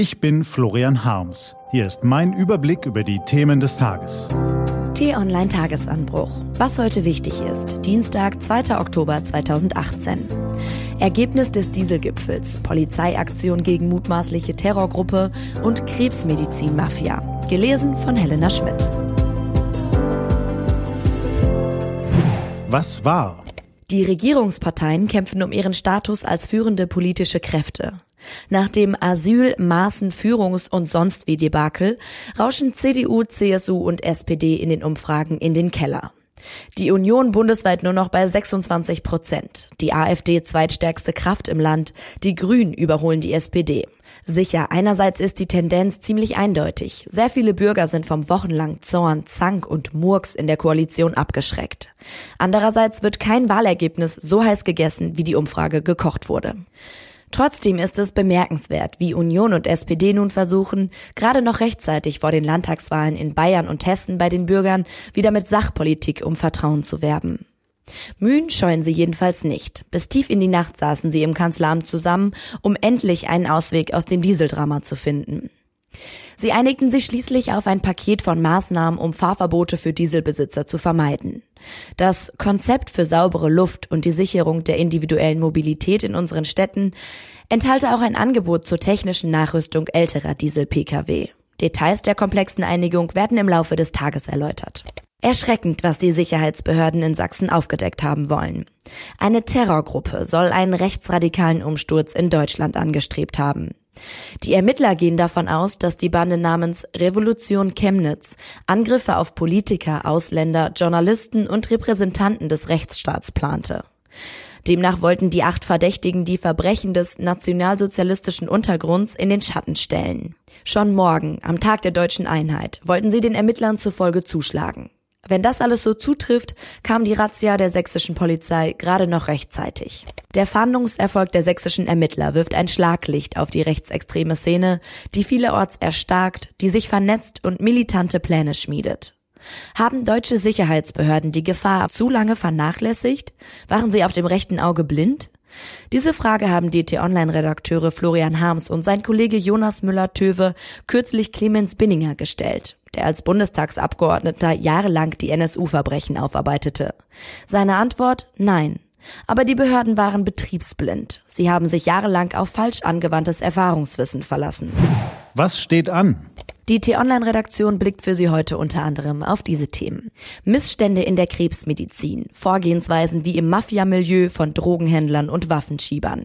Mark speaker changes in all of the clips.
Speaker 1: Ich bin Florian Harms. Hier ist mein Überblick über die Themen des Tages.
Speaker 2: T-Online Tagesanbruch. Was heute wichtig ist. Dienstag, 2. Oktober 2018. Ergebnis des Dieselgipfels, Polizeiaktion gegen mutmaßliche Terrorgruppe und Krebsmedizin-Mafia. Gelesen von Helena Schmidt.
Speaker 1: Was war?
Speaker 2: Die Regierungsparteien kämpfen um ihren Status als führende politische Kräfte. Nach dem Asyl-, Maßen-, Führungs- und sonst wie Debakel rauschen CDU, CSU und SPD in den Umfragen in den Keller. Die Union bundesweit nur noch bei 26 Prozent. Die AfD zweitstärkste Kraft im Land. Die Grünen überholen die SPD. Sicher, einerseits ist die Tendenz ziemlich eindeutig. Sehr viele Bürger sind vom wochenlangen Zorn, Zank und Murks in der Koalition abgeschreckt. Andererseits wird kein Wahlergebnis so heiß gegessen, wie die Umfrage gekocht wurde. Trotzdem ist es bemerkenswert, wie Union und SPD nun versuchen, gerade noch rechtzeitig vor den Landtagswahlen in Bayern und Hessen bei den Bürgern wieder mit Sachpolitik um Vertrauen zu werben. Mühen scheuen sie jedenfalls nicht. Bis tief in die Nacht saßen sie im Kanzleramt zusammen, um endlich einen Ausweg aus dem Dieseldrama zu finden. Sie einigten sich schließlich auf ein Paket von Maßnahmen, um Fahrverbote für Dieselbesitzer zu vermeiden. Das Konzept für saubere Luft und die Sicherung der individuellen Mobilität in unseren Städten enthalte auch ein Angebot zur technischen Nachrüstung älterer Diesel-Pkw. Details der komplexen Einigung werden im Laufe des Tages erläutert. Erschreckend, was die Sicherheitsbehörden in Sachsen aufgedeckt haben wollen. Eine Terrorgruppe soll einen rechtsradikalen Umsturz in Deutschland angestrebt haben. Die Ermittler gehen davon aus, dass die Bande namens Revolution Chemnitz Angriffe auf Politiker, Ausländer, Journalisten und Repräsentanten des Rechtsstaats plante. Demnach wollten die acht Verdächtigen die Verbrechen des nationalsozialistischen Untergrunds in den Schatten stellen. Schon morgen, am Tag der deutschen Einheit, wollten sie den Ermittlern zufolge zuschlagen. Wenn das alles so zutrifft, kam die Razzia der sächsischen Polizei gerade noch rechtzeitig. Der Fahndungserfolg der sächsischen Ermittler wirft ein Schlaglicht auf die rechtsextreme Szene, die vielerorts erstarkt, die sich vernetzt und militante Pläne schmiedet. Haben deutsche Sicherheitsbehörden die Gefahr zu lange vernachlässigt? Waren sie auf dem rechten Auge blind? Diese Frage haben die T-Online-Redakteure Florian Harms und sein Kollege Jonas Müller-Töwe kürzlich Clemens Binninger gestellt, der als Bundestagsabgeordneter jahrelang die NSU-Verbrechen aufarbeitete. Seine Antwort? Nein. Aber die Behörden waren betriebsblind. Sie haben sich jahrelang auf falsch angewandtes Erfahrungswissen verlassen.
Speaker 1: Was steht an?
Speaker 2: Die T-Online-Redaktion blickt für Sie heute unter anderem auf diese Themen. Missstände in der Krebsmedizin, Vorgehensweisen wie im Mafia-Milieu von Drogenhändlern und Waffenschiebern.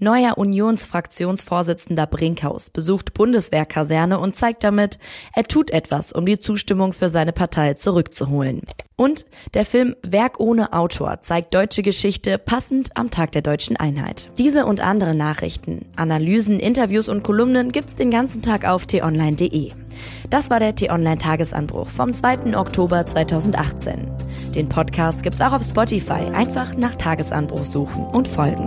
Speaker 2: Neuer Unionsfraktionsvorsitzender Brinkhaus besucht Bundeswehrkaserne und zeigt damit, er tut etwas, um die Zustimmung für seine Partei zurückzuholen. Und der Film Werk ohne Autor zeigt deutsche Geschichte passend am Tag der deutschen Einheit. Diese und andere Nachrichten, Analysen, Interviews und Kolumnen gibt's den ganzen Tag auf t-online.de. Das war der T-Online Tagesanbruch vom 2. Oktober 2018. Den Podcast gibt's auch auf Spotify. Einfach nach Tagesanbruch suchen und folgen.